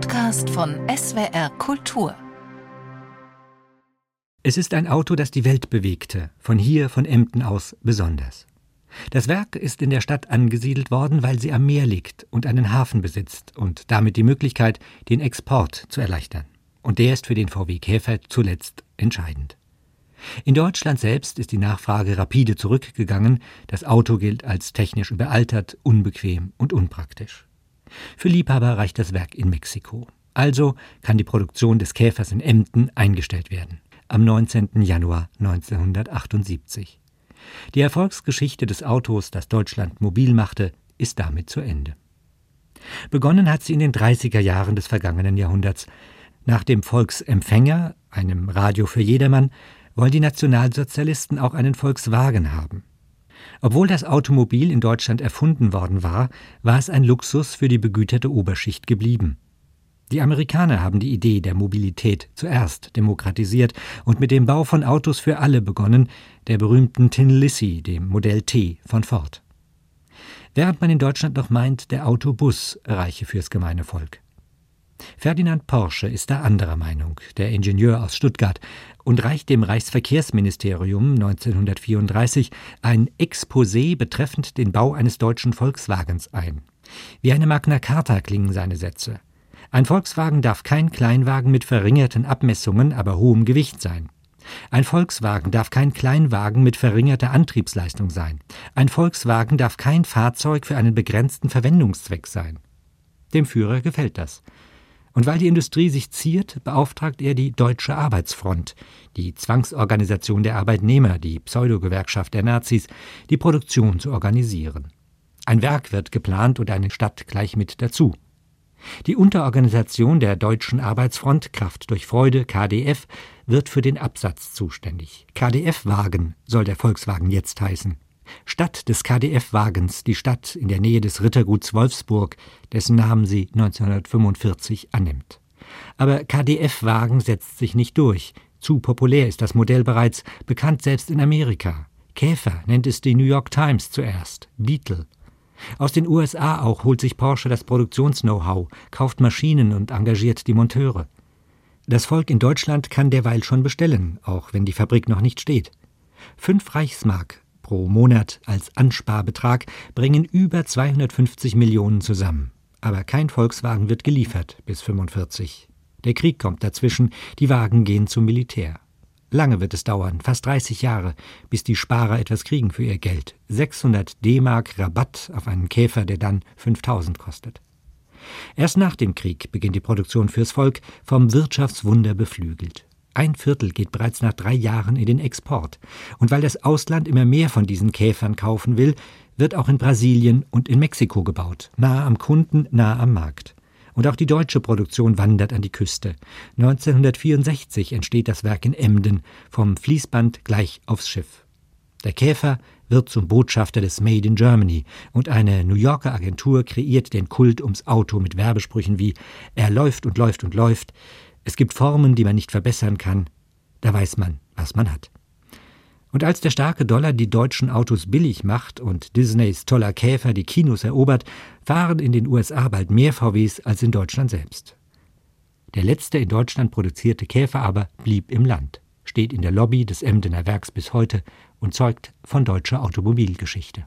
Podcast von SWR Kultur. Es ist ein Auto, das die Welt bewegte, von hier, von Emden aus besonders. Das Werk ist in der Stadt angesiedelt worden, weil sie am Meer liegt und einen Hafen besitzt und damit die Möglichkeit, den Export zu erleichtern. Und der ist für den VW Käfer zuletzt entscheidend. In Deutschland selbst ist die Nachfrage rapide zurückgegangen, das Auto gilt als technisch überaltert, unbequem und unpraktisch. Für Liebhaber reicht das Werk in Mexiko. Also kann die Produktion des Käfers in Emden eingestellt werden. Am 19. Januar 1978. Die Erfolgsgeschichte des Autos, das Deutschland mobil machte, ist damit zu Ende. Begonnen hat sie in den 30er Jahren des vergangenen Jahrhunderts. Nach dem Volksempfänger, einem Radio für jedermann, wollen die Nationalsozialisten auch einen Volkswagen haben. Obwohl das Automobil in Deutschland erfunden worden war, war es ein Luxus für die begüterte Oberschicht geblieben. Die Amerikaner haben die Idee der Mobilität zuerst demokratisiert und mit dem Bau von Autos für alle begonnen, der berühmten Tin Lissy, dem Modell T von Ford. Während man in Deutschland noch meint, der Autobus reiche fürs gemeine Volk. Ferdinand Porsche ist da anderer Meinung, der Ingenieur aus Stuttgart, und reicht dem Reichsverkehrsministerium 1934 ein Exposé betreffend den Bau eines deutschen Volkswagens ein. Wie eine Magna Carta klingen seine Sätze. Ein Volkswagen darf kein Kleinwagen mit verringerten Abmessungen, aber hohem Gewicht sein. Ein Volkswagen darf kein Kleinwagen mit verringerter Antriebsleistung sein. Ein Volkswagen darf kein Fahrzeug für einen begrenzten Verwendungszweck sein. Dem Führer gefällt das. Und weil die Industrie sich ziert, beauftragt er die Deutsche Arbeitsfront, die Zwangsorganisation der Arbeitnehmer, die Pseudogewerkschaft der Nazis, die Produktion zu organisieren. Ein Werk wird geplant und eine Stadt gleich mit dazu. Die Unterorganisation der Deutschen Arbeitsfront Kraft durch Freude KDF wird für den Absatz zuständig. KDF-Wagen soll der Volkswagen jetzt heißen. Stadt des KDF-Wagens, die Stadt in der Nähe des Ritterguts Wolfsburg, dessen Namen sie 1945 annimmt. Aber KDF-Wagen setzt sich nicht durch. Zu populär ist das Modell bereits, bekannt selbst in Amerika. Käfer nennt es die New York Times zuerst, Beetle. Aus den USA auch holt sich Porsche das Produktions-Know-how, kauft Maschinen und engagiert die Monteure. Das Volk in Deutschland kann derweil schon bestellen, auch wenn die Fabrik noch nicht steht. Fünf Reichsmark pro Monat als Ansparbetrag bringen über 250 Millionen zusammen. Aber kein Volkswagen wird geliefert bis 45. Der Krieg kommt dazwischen, die Wagen gehen zum Militär. Lange wird es dauern, fast 30 Jahre, bis die Sparer etwas kriegen für ihr Geld. 600 D-Mark Rabatt auf einen Käfer, der dann 5000 kostet. Erst nach dem Krieg beginnt die Produktion fürs Volk, vom Wirtschaftswunder beflügelt. Ein Viertel geht bereits nach drei Jahren in den Export. Und weil das Ausland immer mehr von diesen Käfern kaufen will, wird auch in Brasilien und in Mexiko gebaut, nahe am Kunden, nahe am Markt. Und auch die deutsche Produktion wandert an die Küste. 1964 entsteht das Werk in Emden, vom Fließband gleich aufs Schiff. Der Käfer wird zum Botschafter des Made in Germany und eine New Yorker Agentur kreiert den Kult ums Auto mit Werbesprüchen wie Er läuft und läuft und läuft, es gibt Formen, die man nicht verbessern kann. Da weiß man, was man hat. Und als der starke Dollar die deutschen Autos billig macht und Disneys toller Käfer die Kinos erobert, fahren in den USA bald mehr VWs als in Deutschland selbst. Der letzte in Deutschland produzierte Käfer aber blieb im Land, steht in der Lobby des Emdener Werks bis heute und zeugt von deutscher Automobilgeschichte.